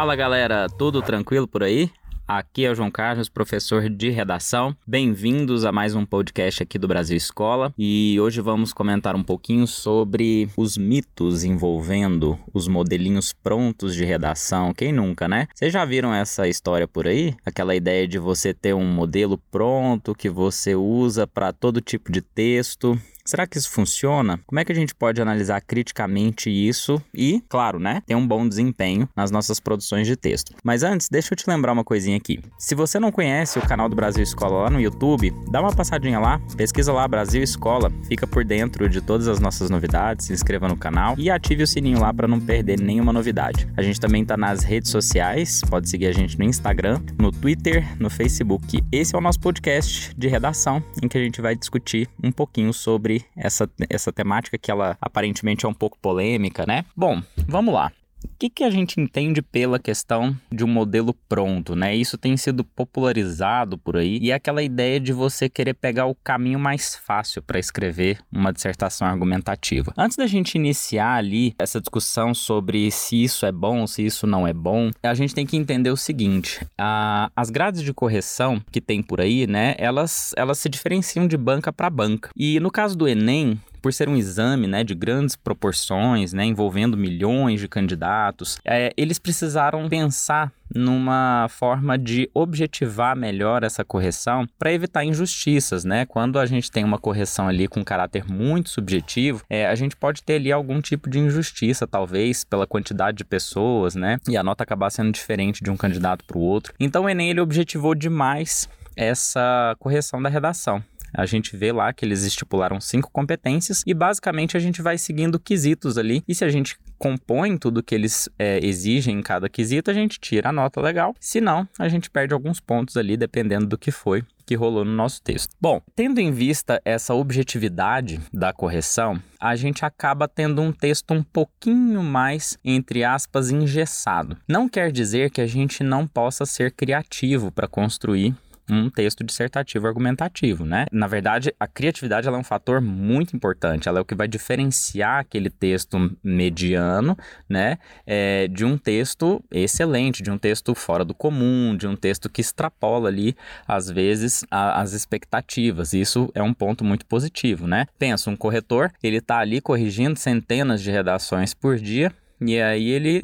Fala galera, tudo tranquilo por aí? Aqui é o João Carlos, professor de redação. Bem-vindos a mais um podcast aqui do Brasil Escola. E hoje vamos comentar um pouquinho sobre os mitos envolvendo os modelinhos prontos de redação. Quem nunca, né? Vocês já viram essa história por aí? Aquela ideia de você ter um modelo pronto que você usa para todo tipo de texto Será que isso funciona? Como é que a gente pode analisar criticamente isso e, claro, né, ter um bom desempenho nas nossas produções de texto? Mas antes, deixa eu te lembrar uma coisinha aqui. Se você não conhece o canal do Brasil Escola lá no YouTube, dá uma passadinha lá, pesquisa lá Brasil Escola, fica por dentro de todas as nossas novidades, se inscreva no canal e ative o sininho lá para não perder nenhuma novidade. A gente também tá nas redes sociais, pode seguir a gente no Instagram, no Twitter, no Facebook. Esse é o nosso podcast de redação em que a gente vai discutir um pouquinho sobre essa, essa temática que ela aparentemente é um pouco polêmica, né? Bom, vamos lá. O que, que a gente entende pela questão de um modelo pronto, né? Isso tem sido popularizado por aí e é aquela ideia de você querer pegar o caminho mais fácil para escrever uma dissertação argumentativa. Antes da gente iniciar ali essa discussão sobre se isso é bom, se isso não é bom, a gente tem que entender o seguinte: a, as grades de correção que tem por aí, né? Elas, elas se diferenciam de banca para banca. E no caso do Enem, por ser um exame né, de grandes proporções, né, envolvendo milhões de candidatos, é, eles precisaram pensar numa forma de objetivar melhor essa correção para evitar injustiças, né? Quando a gente tem uma correção ali com caráter muito subjetivo, é, a gente pode ter ali algum tipo de injustiça, talvez pela quantidade de pessoas, né? E a nota acabar sendo diferente de um candidato para o outro. Então o Enem ele objetivou demais essa correção da redação a gente vê lá que eles estipularam cinco competências e basicamente a gente vai seguindo quesitos ali. E se a gente compõe tudo que eles é, exigem em cada quesito, a gente tira a nota legal. Se não, a gente perde alguns pontos ali, dependendo do que foi que rolou no nosso texto. Bom, tendo em vista essa objetividade da correção, a gente acaba tendo um texto um pouquinho mais, entre aspas, engessado. Não quer dizer que a gente não possa ser criativo para construir um texto dissertativo argumentativo, né? Na verdade, a criatividade é um fator muito importante, ela é o que vai diferenciar aquele texto mediano, né, é, de um texto excelente, de um texto fora do comum, de um texto que extrapola ali, às vezes, a, as expectativas. Isso é um ponto muito positivo, né? Pensa, um corretor, ele está ali corrigindo centenas de redações por dia, e aí ele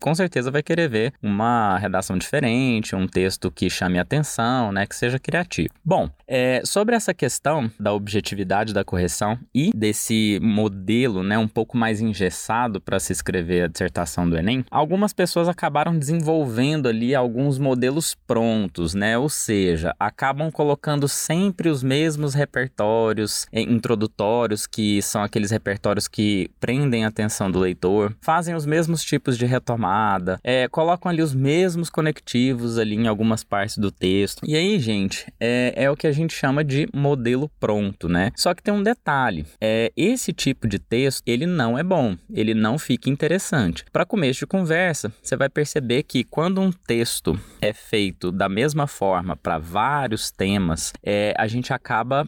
com certeza vai querer ver uma redação diferente, um texto que chame atenção, né, que seja criativo. Bom, é, sobre essa questão da objetividade da correção e desse modelo, né, um pouco mais engessado para se escrever a dissertação do Enem, algumas pessoas acabaram desenvolvendo ali alguns modelos prontos, né, ou seja, acabam colocando sempre os mesmos repertórios é, introdutórios, que são aqueles repertórios que prendem a atenção do leitor, fazem os mesmos tipos de retomada chamada, é, colocam ali os mesmos conectivos ali em algumas partes do texto. E aí, gente, é, é o que a gente chama de modelo pronto, né? Só que tem um detalhe: é, esse tipo de texto ele não é bom, ele não fica interessante. Para começo de conversa, você vai perceber que quando um texto é feito da mesma forma para vários temas, é, a gente acaba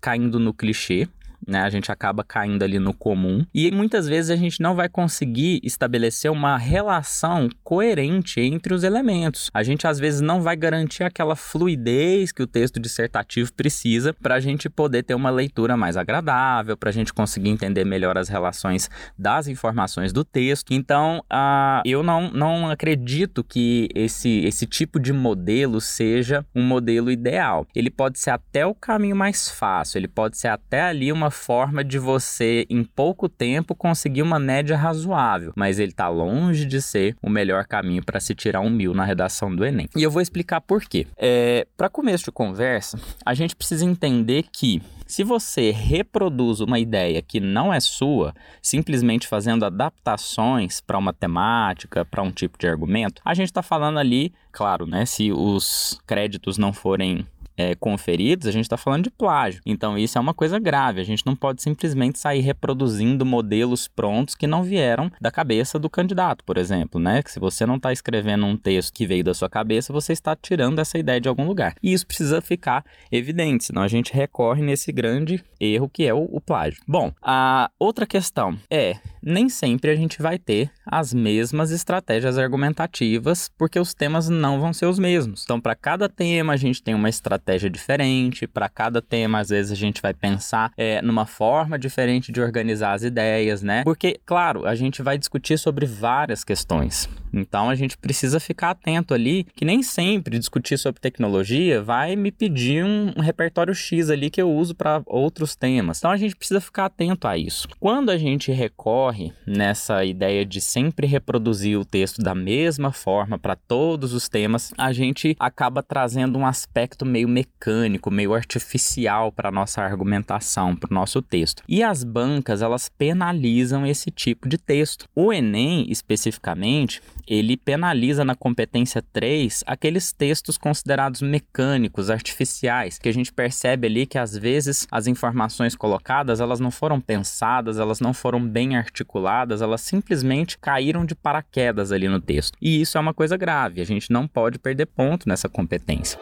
caindo no clichê, né? A gente acaba caindo ali no comum e muitas vezes a gente não vai conseguir estabelecer uma relação coerente entre os elementos. A gente às vezes não vai garantir aquela fluidez que o texto dissertativo precisa para a gente poder ter uma leitura mais agradável, para a gente conseguir entender melhor as relações das informações do texto. Então, uh, eu não, não acredito que esse, esse tipo de modelo seja um modelo ideal. Ele pode ser até o caminho mais fácil, ele pode ser até ali uma forma de você, em pouco tempo, conseguir uma média razoável, mas ele está longe de ser o melhor caminho para se tirar um mil na redação do Enem. E eu vou explicar por quê. É, para começo de conversa, a gente precisa entender que se você reproduz uma ideia que não é sua, simplesmente fazendo adaptações para uma temática, para um tipo de argumento, a gente está falando ali, claro, né? Se os créditos não forem é, conferidos, a gente está falando de plágio. Então isso é uma coisa grave. A gente não pode simplesmente sair reproduzindo modelos prontos que não vieram da cabeça do candidato, por exemplo, né? Que se você não está escrevendo um texto que veio da sua cabeça, você está tirando essa ideia de algum lugar. E isso precisa ficar evidente, senão a gente recorre nesse grande erro que é o, o plágio. Bom, a outra questão é nem sempre a gente vai ter as mesmas estratégias argumentativas, porque os temas não vão ser os mesmos. Então, para cada tema, a gente tem uma estratégia diferente, para cada tema, às vezes, a gente vai pensar é, numa forma diferente de organizar as ideias, né? Porque, claro, a gente vai discutir sobre várias questões. Então, a gente precisa ficar atento ali, que nem sempre discutir sobre tecnologia vai me pedir um, repertório X ali que eu uso para outros temas. Então, a gente precisa ficar atento a isso. Quando a gente recorre nessa ideia de sempre reproduzir o texto da mesma forma para todos os temas, a gente acaba trazendo um aspecto meio mecânico, meio artificial para nossa argumentação, para o nosso texto. E as bancas, elas penalizam esse tipo de texto. O Enem, especificamente, ele penaliza na competência 3 aqueles textos considerados mecânicos, artificiais, que a gente percebe ali que às vezes as informações colocadas, elas não foram pensadas, elas não foram bem articuladas, elas simplesmente caíram de paraquedas ali no texto. E isso é uma coisa grave, a gente não pode perder ponto nessa competência.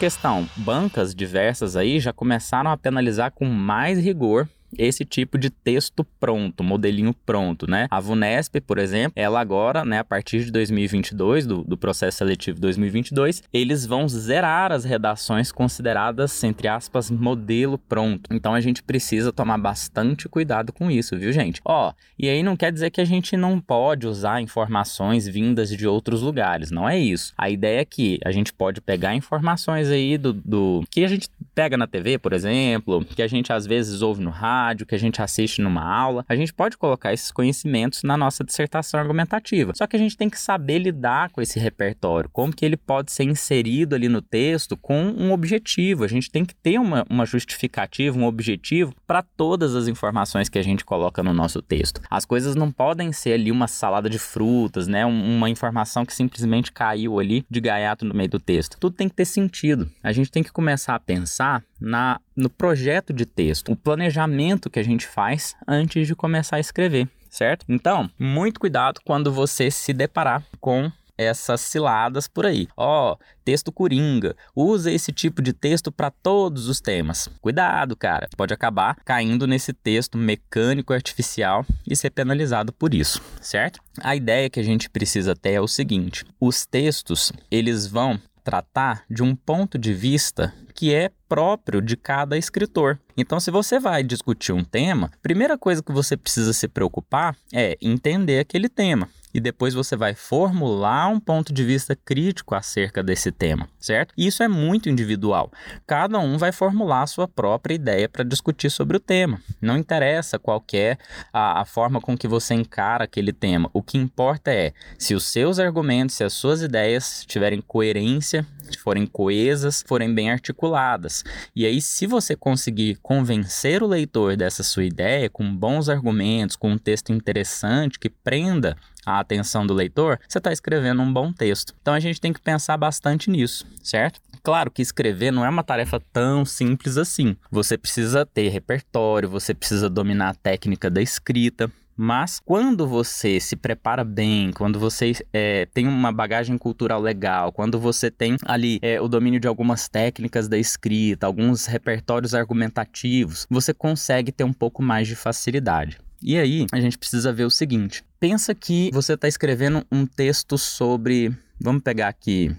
Questão, bancas diversas aí já começaram a penalizar com mais rigor esse tipo de texto pronto, modelinho pronto, né? A VUNESP, por exemplo, ela agora, né, a partir de 2022, do, do processo seletivo 2022, eles vão zerar as redações consideradas, entre aspas, modelo pronto. Então a gente precisa tomar bastante cuidado com isso, viu, gente? Ó, e aí não quer dizer que a gente não pode usar informações vindas de outros lugares, não é isso. A ideia é que a gente pode pegar informações aí do, do que a gente pega na TV, por exemplo, que a gente às vezes ouve no rádio, rádio, que a gente assiste numa aula, a gente pode colocar esses conhecimentos na nossa dissertação argumentativa. Só que a gente tem que saber lidar com esse repertório, como que ele pode ser inserido ali no texto com um objetivo. A gente tem que ter uma, uma justificativa, um objetivo para todas as informações que a gente coloca no nosso texto. As coisas não podem ser ali uma salada de frutas, né? Uma informação que simplesmente caiu ali de gaiato no meio do texto. Tudo tem que ter sentido. A gente tem que começar a pensar na, no projeto de texto, o planejamento que a gente faz antes de começar a escrever, certo? Então, muito cuidado quando você se deparar com essas ciladas por aí. Ó, oh, texto coringa. Usa esse tipo de texto para todos os temas. Cuidado, cara. Pode acabar caindo nesse texto mecânico artificial e ser penalizado por isso, certo? A ideia que a gente precisa ter é o seguinte: os textos, eles vão tratar de um ponto de vista que é próprio de cada escritor. Então, se você vai discutir um tema, a primeira coisa que você precisa se preocupar é entender aquele tema e depois você vai formular um ponto de vista crítico acerca desse tema, certo? Isso é muito individual. Cada um vai formular a sua própria ideia para discutir sobre o tema. Não interessa qual é a, a forma com que você encara aquele tema. O que importa é se os seus argumentos, se as suas ideias tiverem coerência, forem coesas, forem bem articuladas. E aí, se você conseguir convencer o leitor dessa sua ideia com bons argumentos, com um texto interessante que prenda a atenção do leitor, você está escrevendo um bom texto. Então a gente tem que pensar bastante nisso, certo? Claro que escrever não é uma tarefa tão simples assim. Você precisa ter repertório, você precisa dominar a técnica da escrita, mas quando você se prepara bem, quando você é, tem uma bagagem cultural legal, quando você tem ali é, o domínio de algumas técnicas da escrita, alguns repertórios argumentativos, você consegue ter um pouco mais de facilidade. E aí, a gente precisa ver o seguinte: pensa que você está escrevendo um texto sobre. Vamos pegar aqui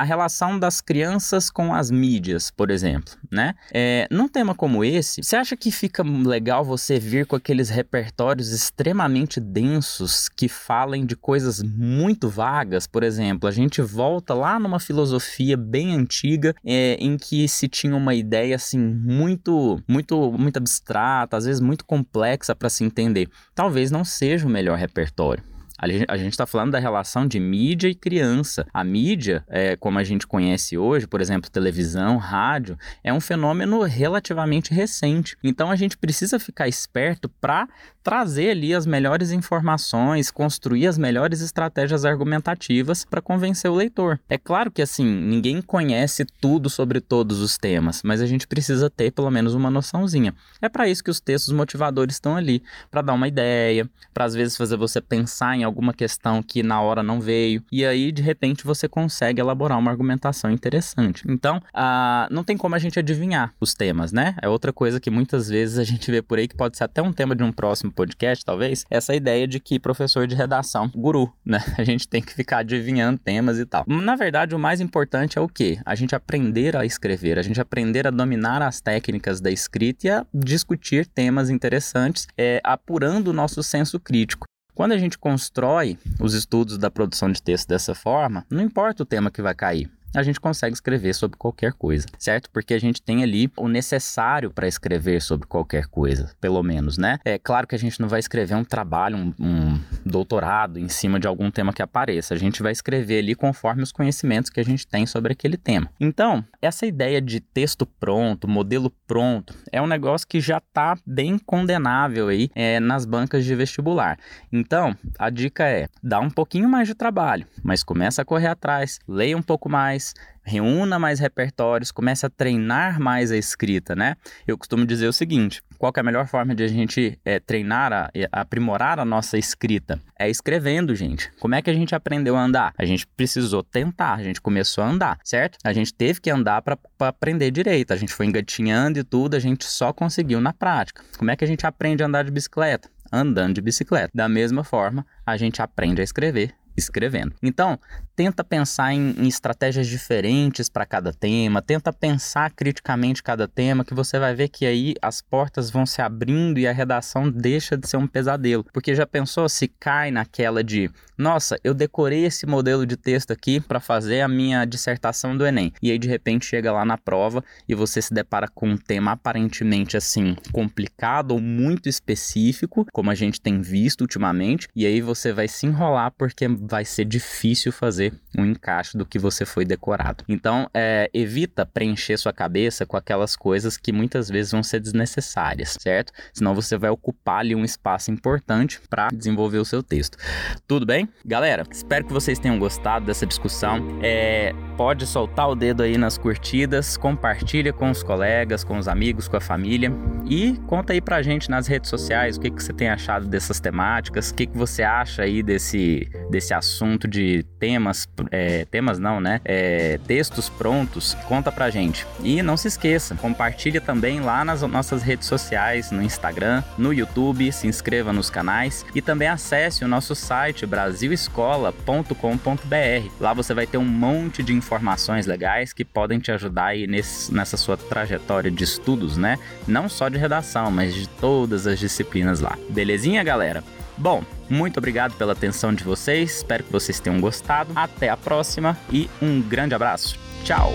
a relação das crianças com as mídias, por exemplo, né? É, num tema como esse, você acha que fica legal você vir com aqueles repertórios extremamente densos que falem de coisas muito vagas? Por exemplo, a gente volta lá numa filosofia bem antiga é, em que se tinha uma ideia assim muito, muito, muito abstrata, às vezes muito complexa para se entender. Talvez não seja o melhor repertório. A gente está falando da relação de mídia e criança. A mídia, é, como a gente conhece hoje, por exemplo, televisão, rádio, é um fenômeno relativamente recente. Então a gente precisa ficar esperto para trazer ali as melhores informações, construir as melhores estratégias argumentativas para convencer o leitor. É claro que assim, ninguém conhece tudo sobre todos os temas, mas a gente precisa ter pelo menos uma noçãozinha. É para isso que os textos motivadores estão ali, para dar uma ideia, para às vezes fazer você pensar em alguma questão que na hora não veio, e aí de repente você consegue elaborar uma argumentação interessante. Então, ah, não tem como a gente adivinhar os temas, né? É outra coisa que muitas vezes a gente vê por aí que pode ser até um tema de um próximo podcast, talvez, essa ideia de que professor de redação, guru, né? A gente tem que ficar adivinhando temas e tal. Na verdade, o mais importante é o quê? A gente aprender a escrever, a gente aprender a dominar as técnicas da escrita e a discutir temas interessantes, é, apurando o nosso senso crítico. Quando a gente constrói os estudos da produção de texto dessa forma, não importa o tema que vai cair a gente consegue escrever sobre qualquer coisa, certo? Porque a gente tem ali o necessário para escrever sobre qualquer coisa, pelo menos, né? É claro que a gente não vai escrever um trabalho, um, um doutorado em cima de algum tema que apareça. A gente vai escrever ali conforme os conhecimentos que a gente tem sobre aquele tema. Então, essa ideia de texto pronto, modelo pronto, é um negócio que já está bem condenável aí é, nas bancas de vestibular. Então, a dica é: dá um pouquinho mais de trabalho, mas começa a correr atrás, leia um pouco mais mais, reúna mais repertórios, comece a treinar mais a escrita, né? Eu costumo dizer o seguinte: qual é a melhor forma de a gente é, treinar, a, a aprimorar a nossa escrita? É escrevendo, gente. Como é que a gente aprendeu a andar? A gente precisou tentar, a gente começou a andar, certo? A gente teve que andar para aprender direito, a gente foi engatinhando e tudo, a gente só conseguiu na prática. Como é que a gente aprende a andar de bicicleta? Andando de bicicleta. Da mesma forma, a gente aprende a escrever escrevendo. Então, tenta pensar em, em estratégias diferentes para cada tema, tenta pensar criticamente cada tema, que você vai ver que aí as portas vão se abrindo e a redação deixa de ser um pesadelo. Porque já pensou se cai naquela de, nossa, eu decorei esse modelo de texto aqui para fazer a minha dissertação do Enem. E aí de repente chega lá na prova e você se depara com um tema aparentemente assim complicado ou muito específico, como a gente tem visto ultimamente, e aí você vai se enrolar porque vai ser difícil fazer um encaixe do que você foi decorado. Então, é, evita preencher sua cabeça com aquelas coisas que muitas vezes vão ser desnecessárias, certo? Senão você vai ocupar ali um espaço importante para desenvolver o seu texto. Tudo bem? Galera, espero que vocês tenham gostado dessa discussão. É, pode soltar o dedo aí nas curtidas, compartilha com os colegas, com os amigos, com a família e conta aí pra gente nas redes sociais o que, que você tem achado dessas temáticas, o que, que você acha aí desse, desse assunto de temas, é, temas não, né? É, textos prontos, conta pra gente. E não se esqueça, compartilha também lá nas nossas redes sociais, no Instagram, no YouTube, se inscreva nos canais e também acesse o nosso site brasilescola.com.br. Lá você vai ter um monte de informações legais que podem te ajudar aí nesse, nessa sua trajetória de estudos, né? Não só de redação, mas de todas as disciplinas lá. Belezinha, galera? Bom, muito obrigado pela atenção de vocês, espero que vocês tenham gostado. Até a próxima e um grande abraço. Tchau!